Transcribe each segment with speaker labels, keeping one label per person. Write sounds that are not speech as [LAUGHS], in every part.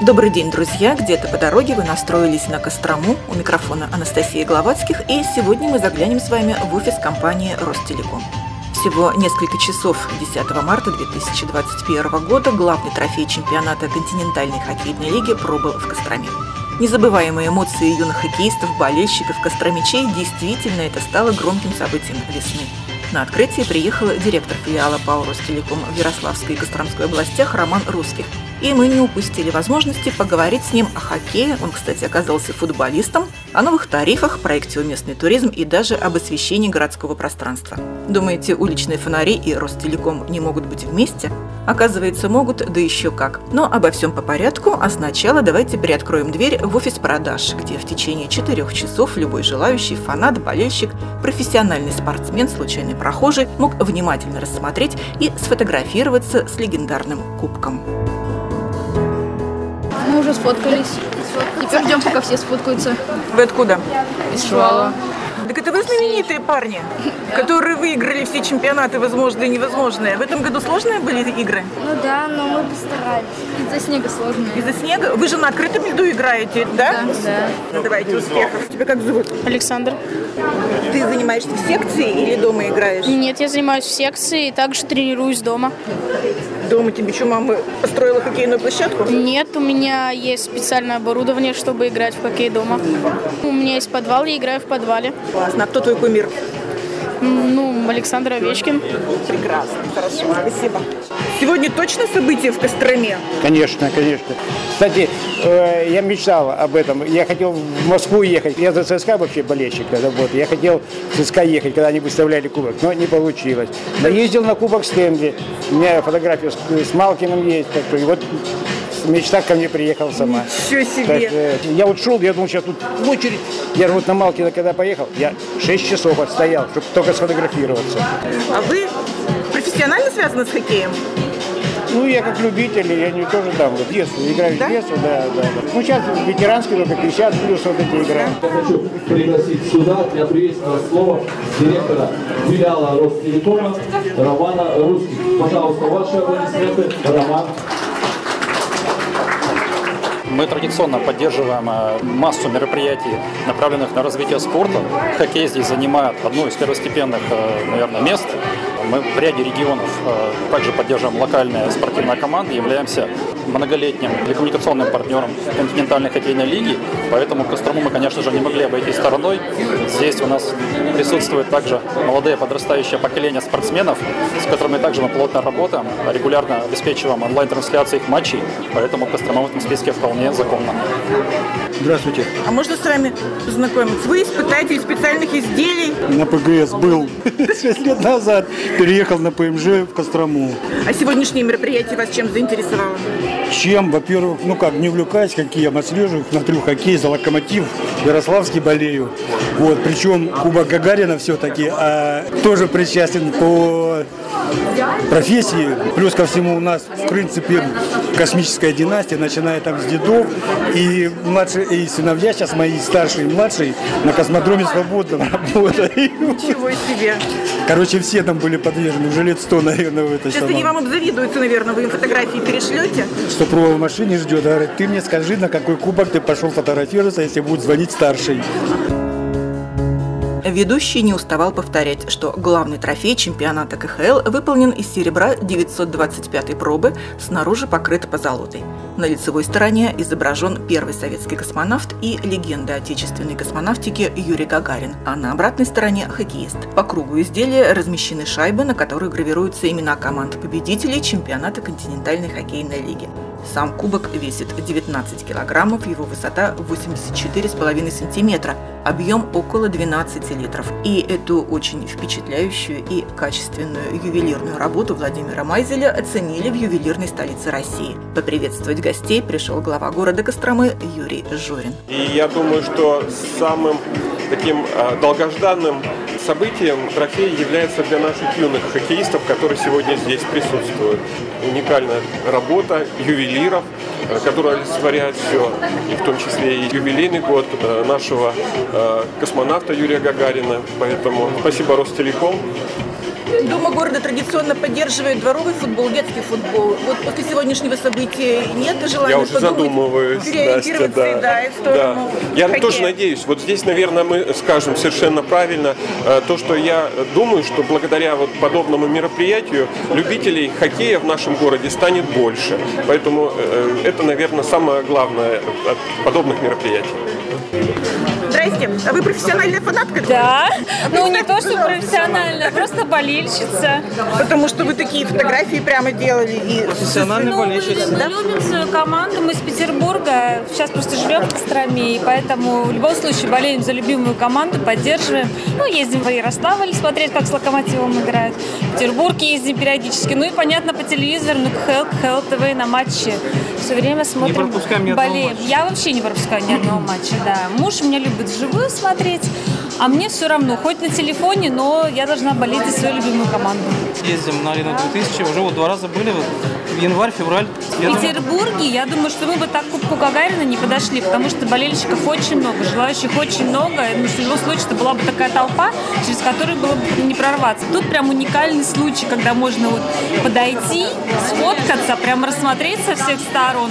Speaker 1: Добрый день, друзья! Где-то по дороге вы настроились на Кострому. У микрофона Анастасия Гловацких. И сегодня мы заглянем с вами в офис компании «Ростелеком». Всего несколько часов 10 марта 2021 года главный трофей чемпионата континентальной хоккейной лиги пробыл в Костроме. Незабываемые эмоции юных хоккеистов, болельщиков, костромичей действительно это стало громким событием весны. На открытие приехал директор филиала ПАО «Ростелеком» в Ярославской и Костромской областях Роман Русских – и мы не упустили возможности поговорить с ним о хоккее, он, кстати, оказался футболистом, о новых тарифах, проекте «Местный туризм» и даже об освещении городского пространства. Думаете, уличные фонари и Ростелеком не могут быть вместе? Оказывается, могут, да еще как. Но обо всем по порядку, а сначала давайте приоткроем дверь в офис продаж, где в течение четырех часов любой желающий, фанат, болельщик, профессиональный спортсмен, случайный прохожий мог внимательно рассмотреть и сфотографироваться с легендарным кубком.
Speaker 2: Мы уже сфоткались. Теперь ждем, пока все сфоткаются.
Speaker 1: Вы откуда?
Speaker 2: Из Шувала.
Speaker 1: Так это вы знаменитые парни, которые выиграли все чемпионаты возможные и невозможные. В этом году сложные были игры?
Speaker 3: Ну да, но мы постарались.
Speaker 2: Из-за снега сложно.
Speaker 1: Из-за снега? Вы же на открытом льду играете, да?
Speaker 2: Да.
Speaker 1: Ну, давайте успехов. Тебя как зовут?
Speaker 4: Александр.
Speaker 1: Ты занимаешься в секции или дома играешь?
Speaker 4: Нет, я занимаюсь в секции и также тренируюсь дома.
Speaker 1: Дома тебе что, мама построила хоккейную площадку?
Speaker 4: Нет, у меня есть специальное оборудование, чтобы играть в хоккей дома. У меня есть подвал, я играю в подвале.
Speaker 1: Классно. А кто твой кумир?
Speaker 4: Ну, Александр Овечкин.
Speaker 1: Прекрасно. Хорошо. Спасибо. Сегодня точно событие в Костроме?
Speaker 5: Конечно, конечно. Кстати, э, я мечтал об этом. Я хотел в Москву ехать. Я за ЦСКА вообще болельщик. когда Вот. Я хотел в ЦСКА ехать, когда они выставляли кубок, но не получилось. Но ездил на кубок Стэнли. У меня фотография с, с Малкиным есть. Так что, и вот мечта ко мне приехала сама.
Speaker 1: Ничего себе!
Speaker 5: Так, э, я вот шел, я думал, сейчас тут очередь. Я же вот на Малкина, когда поехал, я 6 часов отстоял, чтобы только сфотографироваться.
Speaker 1: А вы профессионально связаны с хоккеем?
Speaker 5: Ну, я как любитель, я не тоже там, вот детство, играю
Speaker 1: Да?
Speaker 5: с детства, да, да, да. Ну, сейчас ветеранский только 50 плюс вот эти играем.
Speaker 6: Я хочу пригласить сюда для приветственного слова директора филиала Ростелекома Романа Русских. Пожалуйста, ваши аплодисменты. Роман.
Speaker 7: Мы традиционно поддерживаем э, массу мероприятий, направленных на развитие спорта. Хоккей здесь занимает одно из первостепенных, э, наверное, мест. Мы в ряде регионов э, также поддерживаем локальные спортивные команды, являемся многолетним телекоммуникационным партнером континентальной хоккейной лиги, поэтому Кострому мы, конечно же, не могли обойти стороной. Здесь у нас присутствует также молодое подрастающее поколение спортсменов, с которыми также мы плотно работаем, регулярно обеспечиваем онлайн-трансляции их матчей, поэтому Кострома в этом списке вполне законно.
Speaker 5: Здравствуйте.
Speaker 1: А можно с вами познакомиться? Вы испытатель специальных изделий.
Speaker 8: На ПГС был [LAUGHS] 6 лет назад, переехал на ПМЖ в Кострому.
Speaker 1: А сегодняшнее мероприятие вас чем заинтересовало?
Speaker 8: Чем, во-первых, ну как, не увлекаюсь хоккеем, отслеживаю, смотрю хоккей за локомотив, Ярославский болею. Вот, причем Кубок Гагарина все-таки а, тоже причастен по профессии. Плюс ко всему у нас, в принципе, космическая династия, начиная там с дедов. И младшие, и сыновья, сейчас мои старшие и младшие, на космодроме свободно работают.
Speaker 1: Ничего себе.
Speaker 8: Короче, все там были подвержены, уже лет сто, наверное, в этой
Speaker 1: Сейчас они
Speaker 8: самом.
Speaker 1: вам обзавидуются, наверное, вы им фотографии перешлете.
Speaker 8: Что в машине ждет, говорит, ты мне скажи, на какой кубок ты пошел фотографироваться, если будет звонить старший.
Speaker 1: Ведущий не уставал повторять, что главный трофей чемпионата КХЛ выполнен из серебра 925 пробы, снаружи покрыт позолотой. На лицевой стороне изображен первый советский космонавт и легенда отечественной космонавтики Юрий Гагарин, а на обратной стороне – хоккеист. По кругу изделия размещены шайбы, на которых гравируются имена команд победителей чемпионата континентальной хоккейной лиги. Сам кубок весит 19 килограммов, его высота 84,5 сантиметра, объем около 12 литров. И эту очень впечатляющую и качественную ювелирную работу Владимира Майзеля оценили в ювелирной столице России. Поприветствовать гостей пришел глава города Костромы Юрий Журин.
Speaker 9: И я думаю, что самым таким э, долгожданным событием трофей является для наших юных хоккеистов, которые сегодня здесь присутствуют. Уникальная работа ювелиров, э, которая олицетворяет все, и в том числе и юбилейный год э, нашего э, космонавта Юрия Гагарина. Поэтому спасибо Ростелеком
Speaker 1: Дума города традиционно поддерживает дворовый футбол, детский футбол. Вот после сегодняшнего события нет желания
Speaker 9: Я уже
Speaker 1: подумать,
Speaker 9: задумываюсь, Настя, да.
Speaker 1: да, и в сторону
Speaker 9: Я
Speaker 1: хоккея?
Speaker 9: тоже надеюсь. Вот здесь, наверное, мы скажем совершенно правильно э, то, что я думаю, что благодаря вот подобному мероприятию любителей хоккея в нашем городе станет больше. Поэтому э, это, наверное, самое главное от подобных мероприятий.
Speaker 1: Здрасте, а вы профессиональная фанатка?
Speaker 10: Да, ну не то, что профессионально, просто болельщица.
Speaker 1: Потому что вы такие фотографии прямо делали и
Speaker 10: Ну, мы, мы любим свою команду, мы из Петербурга, сейчас просто живем в Костроме, и поэтому в любом случае болеем за любимую команду, поддерживаем. Ну, ездим в Ярославль смотреть, как с Локомотивом играют. В Петербург ездим периодически. Ну и, понятно, по телевизору, ну, КХЛ, КХЛ ТВ на матче. Все время смотрим,
Speaker 11: пропускаем ни
Speaker 10: болеем.
Speaker 11: матча.
Speaker 10: Я вообще не пропускаю ни одного матча, да. Муж меня любит вживую смотреть, а мне все равно, хоть на телефоне, но я должна болеть за свою любимую команду.
Speaker 11: Ездим на арену 2000, уже вот два раза были, вот, в январь, февраль. Я
Speaker 10: В
Speaker 11: думаю,
Speaker 10: Петербурге, я думаю, что мы бы так к Кубку Гагарина не подошли, потому что болельщиков очень много, желающих очень много. Ну, в любом случае, это была бы такая толпа, через которую было бы не прорваться. Тут прям уникальный случай, когда можно вот подойти, сфоткаться, прям рассмотреть со всех сторон,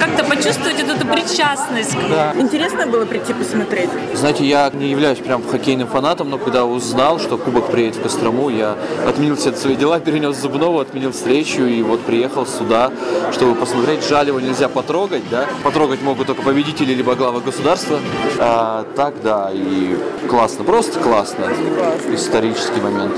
Speaker 10: как-то почувствовать вот эту причастность.
Speaker 11: да.
Speaker 1: Интересно было прийти посмотреть?
Speaker 12: Знаете, я не являюсь прям хоккейным фанатом, но когда узнал, что Кубок приедет в Кострому, я отменил все свои дела, [LAUGHS] перенес Зубнову, отменил встречу и вот приехал сюда, чтобы посмотреть. Жаль, его нельзя потрогать, да? Потрогать могут только победители либо главы государства. А, так, да, и классно, просто классно. Исторический момент.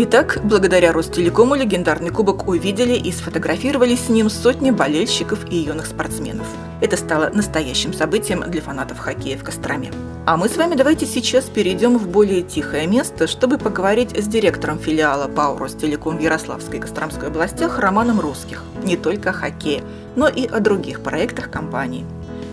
Speaker 1: Итак, благодаря Ростелекому легендарный кубок увидели и сфотографировали с ним сотни болельщиков и юных спортсменов. Это стало настоящим событием для фанатов хоккея в Костроме. А мы с вами давайте сейчас перейдем в более тихое место, чтобы поговорить с директором филиала ПАО Ростелеком в Ярославской Костромской областях Романом Русских. Не только о хоккее, но и о других проектах компании.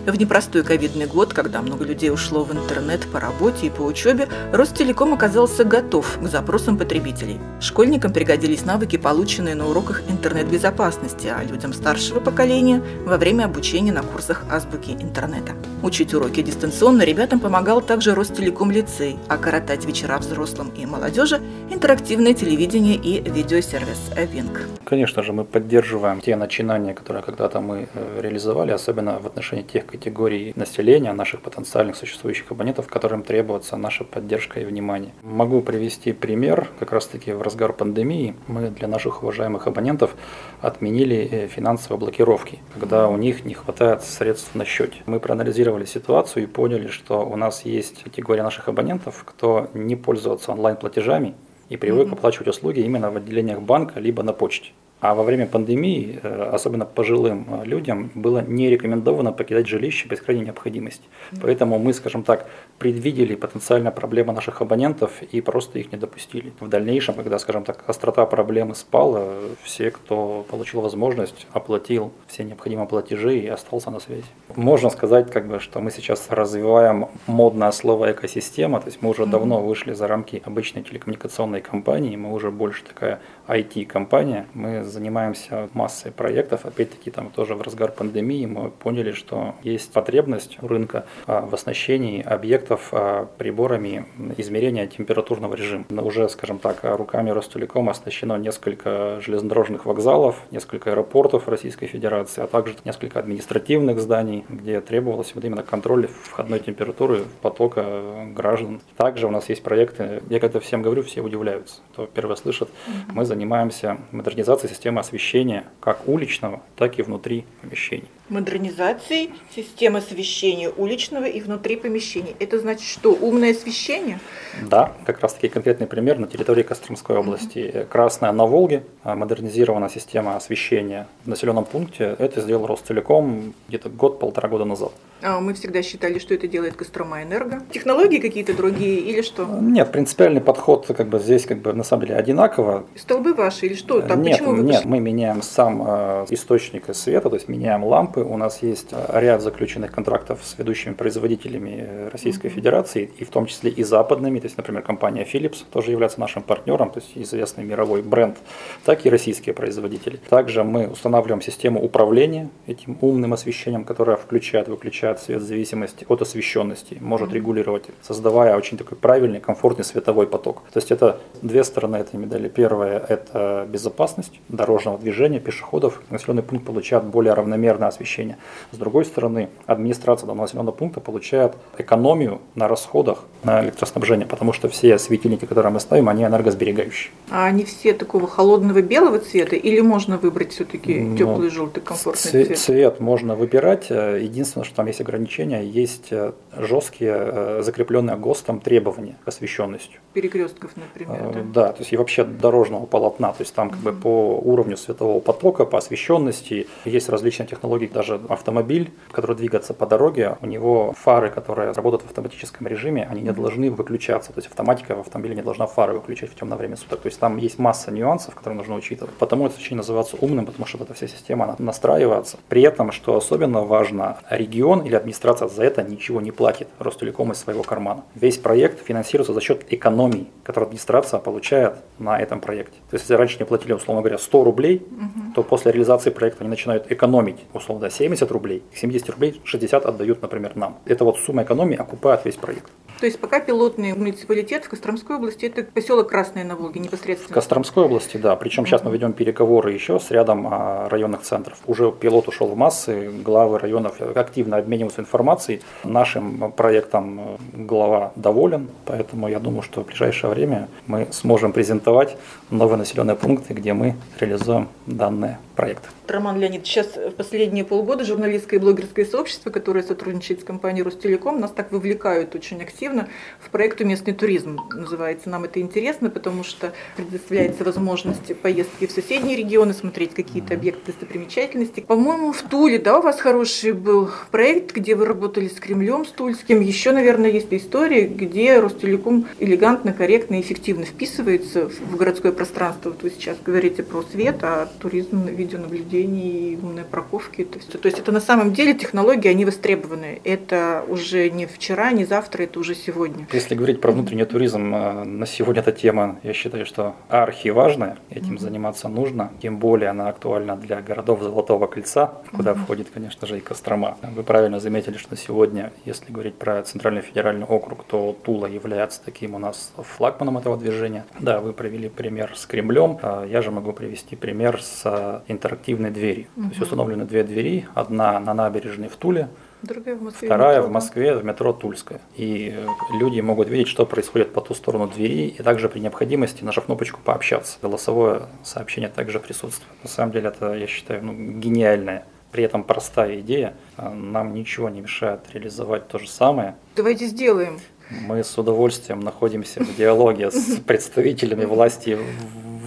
Speaker 1: В непростой ковидный год, когда много людей ушло в интернет по работе и по учебе, Ростелеком оказался готов к запросам потребителей. Школьникам пригодились навыки, полученные на уроках интернет-безопасности, а людям старшего поколения во время обучения на курсах азбуки интернета. Учить уроки дистанционно ребятам помогал также Ростелеком лицей, а коротать вечера взрослым и молодежи – интерактивное телевидение и видеосервис Винг.
Speaker 7: Конечно же, мы поддерживаем те начинания, которые когда-то мы э, реализовали, особенно в отношении тех категорий населения, наших потенциальных существующих абонентов, которым требуется наша поддержка и внимание. Могу привести пример. Как раз-таки в разгар пандемии мы для наших уважаемых абонентов отменили э, финансовые блокировки, когда у них не хватает средств на счете. Мы проанализировали ситуацию и поняли, что у нас есть категория наших абонентов, кто не пользуется онлайн-платежами, и привык оплачивать услуги именно в отделениях банка либо на почте. А во время пандемии, э, особенно пожилым э, людям, было не рекомендовано покидать жилище без крайней необходимости. Поэтому мы, скажем так, предвидели потенциально проблемы наших абонентов и просто их не допустили. В дальнейшем, когда, скажем так, острота проблемы спала, все, кто получил возможность, оплатил все необходимые платежи и остался на связи. Можно сказать, как бы, что мы сейчас развиваем модное слово экосистема, то есть мы уже давно вышли за рамки обычной телекоммуникационной компании, мы уже больше такая IT-компания, мы занимаемся массой проектов, опять-таки там тоже в разгар пандемии мы поняли, что есть потребность у рынка а, в оснащении объектов а, приборами измерения температурного режима. Уже, скажем так, руками Ростелекома оснащено несколько железнодорожных вокзалов, несколько аэропортов Российской Федерации, а также несколько административных зданий, где требовалось вот именно контроль входной температуры потока граждан. Также у нас есть проекты, я когда всем говорю, все удивляются, кто первое слышит, мы занимаемся модернизацией системы освещения как уличного, так и внутри помещений.
Speaker 1: Модернизации системы освещения уличного и внутри помещений. Это значит что? Умное освещение?
Speaker 7: Да, как раз таки конкретный пример на территории Костромской области. Красная на Волге, а, модернизирована система освещения в населенном пункте. Это сделал Ростелеком где-то год-полтора года назад.
Speaker 1: А мы всегда считали, что это делает Кострома Энерго. Технологии какие-то другие или что?
Speaker 7: Нет, принципиальный подход как бы здесь как бы на самом деле одинаково.
Speaker 1: Столбы ваши или что? Там,
Speaker 7: нет,
Speaker 1: почему вы
Speaker 7: нет, мы меняем сам э, источник света, то есть меняем лампы, этапы. У нас есть ряд заключенных контрактов с ведущими производителями Российской Федерации, и в том числе и западными. То есть, например, компания Philips тоже является нашим партнером, то есть известный мировой бренд, так и российские производители. Также мы устанавливаем систему управления этим умным освещением, которое включает, выключает свет в зависимости от освещенности, может регулировать, создавая очень такой правильный, комфортный световой поток. То есть это две стороны этой медали. Первое – это безопасность дорожного движения, пешеходов. Населенный пункт получает более равномерное освещение. С другой стороны, администрация данного населенного пункта получает экономию на расходах на электроснабжение, потому что все светильники, которые мы ставим, они энергосберегающие.
Speaker 1: А они все такого холодного белого цвета или можно выбрать все-таки
Speaker 7: Ну,
Speaker 1: теплый желтый комфортный
Speaker 7: Цве-
Speaker 1: цвет?
Speaker 7: Цвет можно выбирать. Единственное, что там есть ограничения, есть э, жесткие э, закрепленные ГОСТом требования к освещенности.
Speaker 1: Перекрестков, например.
Speaker 7: Э,
Speaker 1: да?
Speaker 7: Да, то есть и вообще дорожного полотна, то есть там как бы по уровню светового потока, по освещенности есть различные технологии, даже автомобиль, который двигается по дороге, у него фары, которые работают в автоматическом режиме, они не должны выключаться, то есть автоматика в автомобиле не должна фары выключать в темное время суток, то есть там есть масса нюансов, которые нужно учитывать, потому это очень называется умным, потому что вот эта вся система она настраивается. При этом, что особенно важно, регион или администрация за это ничего не платит Ростелеком из своего кармана. Весь проект финансируется за счет экономий, которые администрация получает на этом проекте. То есть, если раньше не платили, условно говоря, 100 рублей, то после реализации проекта они начинают экономить, условно, говоря, 70 рублей, к 70 рублей 60 отдают, например, нам. Это вот сумма экономии окупает весь проект.
Speaker 1: То есть пока пилотный муниципалитет в Костромской области это поселок Красные на Волге
Speaker 7: В
Speaker 1: непосредственно.
Speaker 7: Костромской области, да. Причем сейчас мы ведем переговоры еще с рядом а, районных центров. Уже пилот ушел в массы, главы районов активно обмениваются информацией. Нашим проектом э, глава доволен, поэтому я думаю, что в ближайшее время мы сможем презентовать новые населенные пункты, где мы реализуем данные проекты.
Speaker 1: Роман Леонид, сейчас в последние полгода журналистское и блогерское сообщество, которое сотрудничает с компанией Ростелеком, нас так вовлекают очень активно в проект «Местный туризм». Называется нам это интересно, потому что предоставляется возможность поездки в соседние регионы, смотреть какие-то объекты достопримечательности. По-моему, в Туле, да, у вас хороший был проект, где вы работали с Кремлем, с Тульским. Еще, наверное, есть история, где Ростелеком элегантно, корректно и эффективно вписывается в городское пространство. Вот вы сейчас говорите про свет, а туризм, видеонаблюдение и умные парковки. То есть, то есть это на самом деле технологии, они востребованы. Это уже не вчера, не завтра, это уже сегодня.
Speaker 7: Если говорить про внутренний туризм, э, на сегодня эта тема, я считаю, что архиважная, этим заниматься нужно, тем более она актуальна для городов Золотого Кольца, куда входит, конечно же, и Кострома. Вы правильно заметили, что сегодня, если говорить про Центральный федеральный округ, то Тула является таким у нас флагманом этого движения. Да, вы провели пример с Кремлем, а я же могу привести пример с интерактивной дверью. То есть установлены две двери, одна на набережной в Туле,
Speaker 1: Другая в Москве.
Speaker 7: Вторая
Speaker 1: метро,
Speaker 7: в
Speaker 1: да?
Speaker 7: Москве в метро Тульская. И э, люди могут видеть, что происходит по ту сторону двери, и также при необходимости, нажав кнопочку «Пообщаться». Голосовое сообщение также присутствует. На самом деле это, я считаю, ну, гениальная, при этом простая идея. А Нам ничего не мешает реализовать то же самое.
Speaker 1: Давайте сделаем.
Speaker 7: Мы с удовольствием находимся в диалоге с [LAUGHS] представителями власти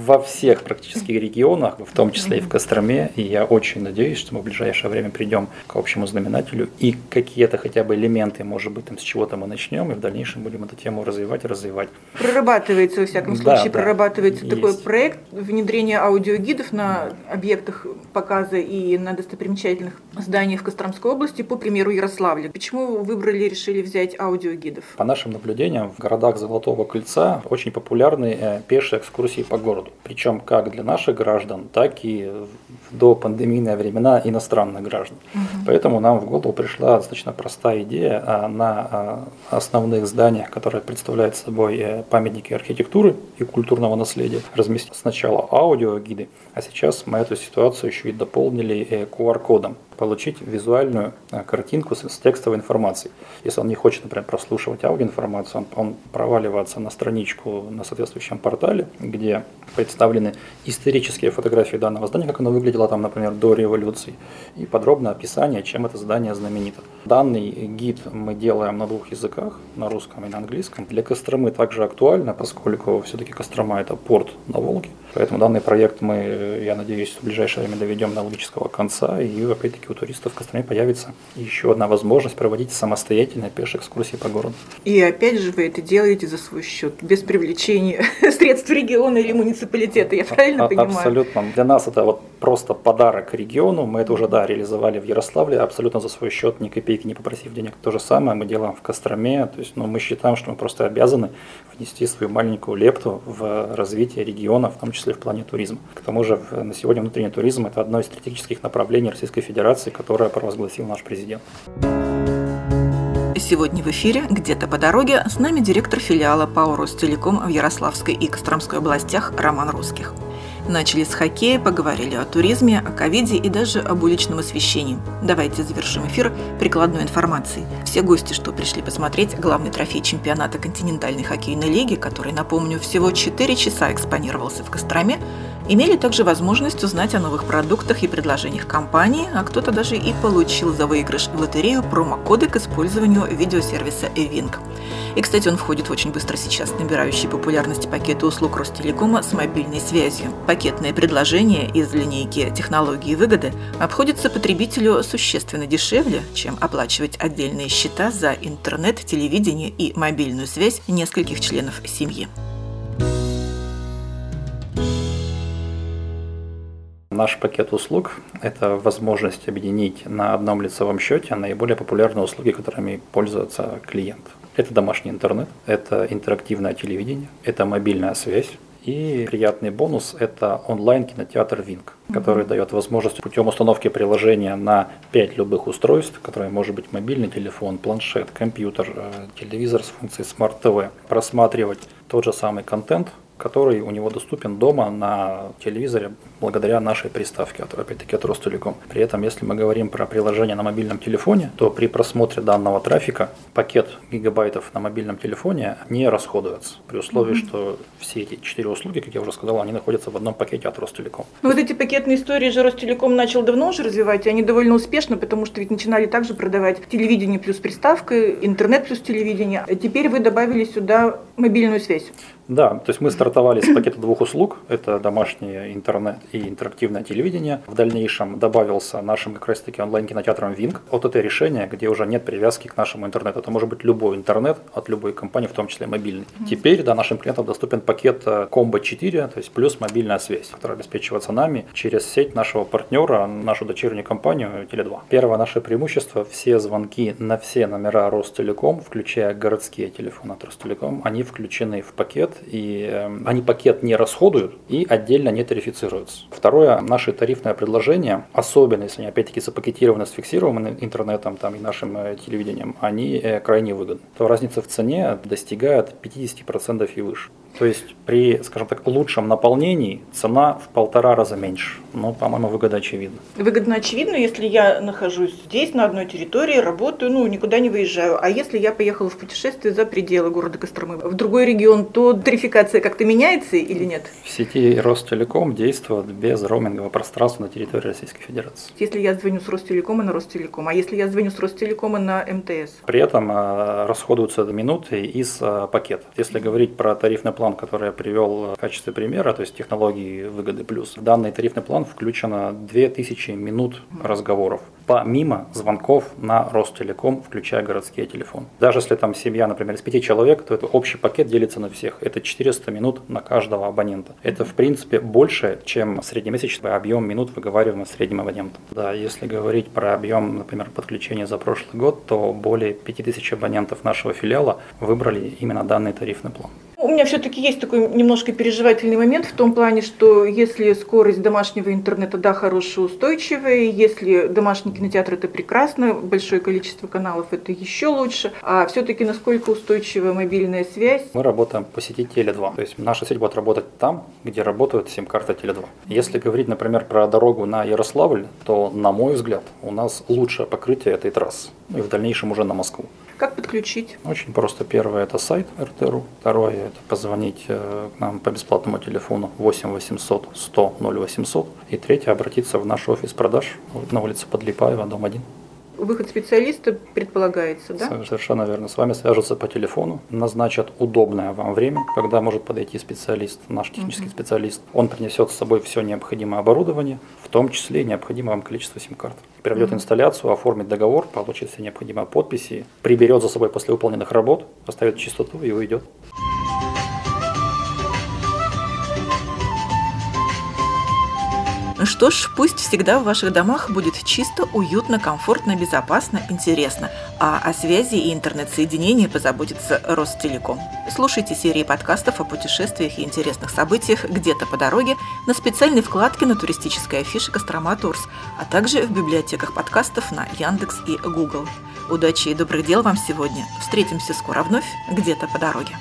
Speaker 7: во всех практически регионах, в том числе и в Костроме. И я очень надеюсь, что мы в ближайшее время придем к общему знаменателю и какие-то хотя бы элементы, может быть, там с чего-то мы начнем, и в дальнейшем будем эту тему развивать развивать.
Speaker 1: Прорабатывается, во всяком
Speaker 7: Да,
Speaker 1: случае,
Speaker 7: да,
Speaker 1: прорабатывается такой
Speaker 7: есть.
Speaker 1: проект внедрения аудиогидов на объектах показа и на достопримечательных зданиях в Костромской области, по примеру Ярославля. Почему вы выбрали, решили взять аудиогидов?
Speaker 7: По нашим наблюдениям, в городах Золотого Кольца очень популярны э, пешие экскурсии по городу. Причем как для наших граждан, так и в допандемийные времена иностранных граждан. Поэтому нам в голову пришла достаточно простая идея а, на а, основных зданиях, которые представляют собой э, памятники архитектуры и культурного наследия, разместить сначала аудиогиды, а сейчас мы эту ситуацию еще и дополнили э, QR-кодом получить визуальную э, картинку с, текстовой информацией. Если он не хочет, например, прослушивать аудиоинформацию, он, он проваливается на страничку на соответствующем портале, где представлены исторические фотографии данного здания, как оно выглядело там, например, до революции, и подробное описание, чем это здание знаменито. Данный гид мы делаем на двух языках, на русском и на английском. Для Костромы также актуально, поскольку все-таки Кострома это порт на Волге, поэтому данный проект мы, э, я надеюсь, в ближайшее время доведем до логического конца, и опять-таки у туристов в Костроме появится еще одна возможность проводить самостоятельные пешие экскурсии по городу.
Speaker 1: И опять же вы это делаете за свой счет, без привлечения [LAUGHS] средств региона или муниципалитета, я правильно
Speaker 7: А-
Speaker 1: понимаю?
Speaker 7: Абсолютно. Для нас это вот просто подарок региону. Мы это уже, да, реализовали в Ярославле, абсолютно за свой счет, ни копейки не попросив денег. То же самое мы делаем в Костроме. То есть, ну, мы считаем, что мы просто обязаны внести свою маленькую лепту в развитие региона, в том числе в плане туризма. К тому же, на сегодня внутренний туризм – это одно из стратегических направлений Российской Федерации, которое провозгласил наш президент.
Speaker 1: Сегодня в эфире «Где-то по дороге» с нами директор филиала ПАО «Ростелеком» в Ярославской и Костромской областях Роман Русских. Начали с хоккея, поговорили о туризме, о ковиде и даже об уличном освещении. Давайте завершим эфир прикладной информацией. Все гости, что пришли посмотреть главный трофей чемпионата континентальной хоккейной лиги, который, напомню, всего 4 часа экспонировался в Костроме, имели также возможность узнать о новых продуктах и предложениях компании, а кто-то даже и получил за выигрыш в лотерею промокоды к использованию видеосервиса eWink. И, кстати, он входит в очень быстро сейчас набирающий популярность пакеты услуг Ростелекома с мобильной связью. Пакетное предложение из линейки технологии выгоды обходится потребителю существенно дешевле, чем оплачивать отдельные счета за интернет, телевидение и мобильную связь нескольких членов семьи.
Speaker 7: Наш пакет услуг – это возможность объединить на одном лицевом счете наиболее популярные услуги, которыми пользуется клиент. Это домашний интернет, это интерактивное телевидение, это мобильная связь, и приятный бонус – это онлайн-кинотеатр Винк, который дает возможность путем установки приложения на 5 любых устройств, которые может быть мобильный телефон, планшет, компьютер, э, телевизор с функцией Smart TV, просматривать тот же самый контент, который у него доступен дома на телевизоре благодаря нашей приставке, опять-таки от Ростелеком. При этом, если мы говорим про приложение на мобильном телефоне, то при просмотре данного трафика пакет гигабайтов на мобильном телефоне не расходуется, при условии, mm-hmm. что все эти четыре услуги, как я уже сказал, они находятся в одном пакете от Ростелеком.
Speaker 1: Ну, вот эти пакетные истории же Ростелеком начал давно уже развивать, и они довольно успешно, потому что ведь начинали также продавать телевидение плюс приставка, интернет плюс телевидение. А теперь вы добавили сюда мобильную связь.
Speaker 7: Да, то есть мы стартовали с пакета двух услуг, это домашний интернет и интерактивное телевидение. В дальнейшем добавился нашим как раз таки онлайн-кинотеатром Wing OTT-решение, где уже нет привязки к нашему интернету. Это может быть любой интернет от любой компании, в том числе мобильный. Mm-hmm. Теперь да, нашим клиентам доступен пакет Combo э, 4, то есть плюс мобильная связь, которая обеспечивается нами через сеть нашего партнера, нашу дочернюю компанию Теле2. Первое наше преимущество – все звонки на все номера Ростелеком, включая городские телефоны от Ростелеком, они включены в пакет и э, они пакет не расходуют и отдельно не тарифицируются. Второе, наши тарифное предложение, особенно если они опять-таки запакетированы с фиксированным интернетом там, и нашим э, телевидением, они э, крайне выгодны. То разница в цене достигает 50% и выше. То есть при, скажем так, лучшем наполнении цена в полтора раза меньше. Ну, по-моему, выгода очевидна.
Speaker 1: Выгодно очевидно, если я нахожусь здесь, на одной территории, работаю, ну, никуда не выезжаю. А если я поехала в путешествие за пределы города Костромы, в другой регион, то тарификация как-то меняется или нет?
Speaker 7: В сети Ростелеком действует без роумингового пространства на территории Российской Федерации.
Speaker 1: Если я звоню с Ростелекома на Ростелеком, а если я звоню с Ростелекома на МТС?
Speaker 7: При этом э, расходуются минуты из э, пакета. Если говорить про тарифный план, который я привел в качестве примера, то есть технологии выгоды плюс, в данный тарифный план включено 2000 минут разговоров помимо звонков на Ростелеком, включая городские телефоны. Даже если там семья, например, из пяти человек, то это общий пакет делится на всех. Это 400 минут на каждого абонента. Это, в принципе, больше, чем среднемесячный объем минут выговариваемый средним абонентом. Да, если говорить про объем, например, подключения за прошлый год, то более 5000 абонентов нашего филиала выбрали именно данный тарифный план.
Speaker 1: У меня все-таки есть такой немножко переживательный момент в том плане, что если скорость домашнего интернета, да, хорошая, устойчивая, если домашний кинотеатр это прекрасно, большое количество каналов это еще лучше, а все-таки насколько устойчивая мобильная связь?
Speaker 7: Мы работаем по сети Теле2, то есть наша сеть будет работать там, где работает сим-карта Теле2. Если говорить, например, про дорогу на Ярославль, то, на мой взгляд, у нас лучшее покрытие этой трассы, и в дальнейшем уже на Москву.
Speaker 1: Как подключить?
Speaker 7: Очень просто. Первое это сайт РТРУ. Второе это позвонить э, к нам по бесплатному телефону 8 800 100 0800. И третье обратиться в наш офис продаж на улице Подлипаева, дом 1
Speaker 1: выход специалиста предполагается, да?
Speaker 7: Совершенно верно. С вами свяжутся по телефону, назначат удобное вам время, когда может подойти специалист, наш технический угу. специалист. Он принесет с собой все необходимое оборудование, в том числе необходимое вам количество сим-карт. Проведет угу. инсталляцию, оформит договор, получит все необходимые подписи, приберет за собой после выполненных работ, оставит чистоту и уйдет.
Speaker 1: Что ж, пусть всегда в ваших домах будет чисто, уютно, комфортно, безопасно, интересно. А о связи и интернет-соединении позаботится Ростелеком. Слушайте серии подкастов о путешествиях и интересных событиях где-то по дороге на специальной вкладке на туристической афише Кострома Турс, а также в библиотеках подкастов на Яндекс и Google. Удачи и добрых дел вам сегодня. Встретимся скоро вновь где-то по дороге.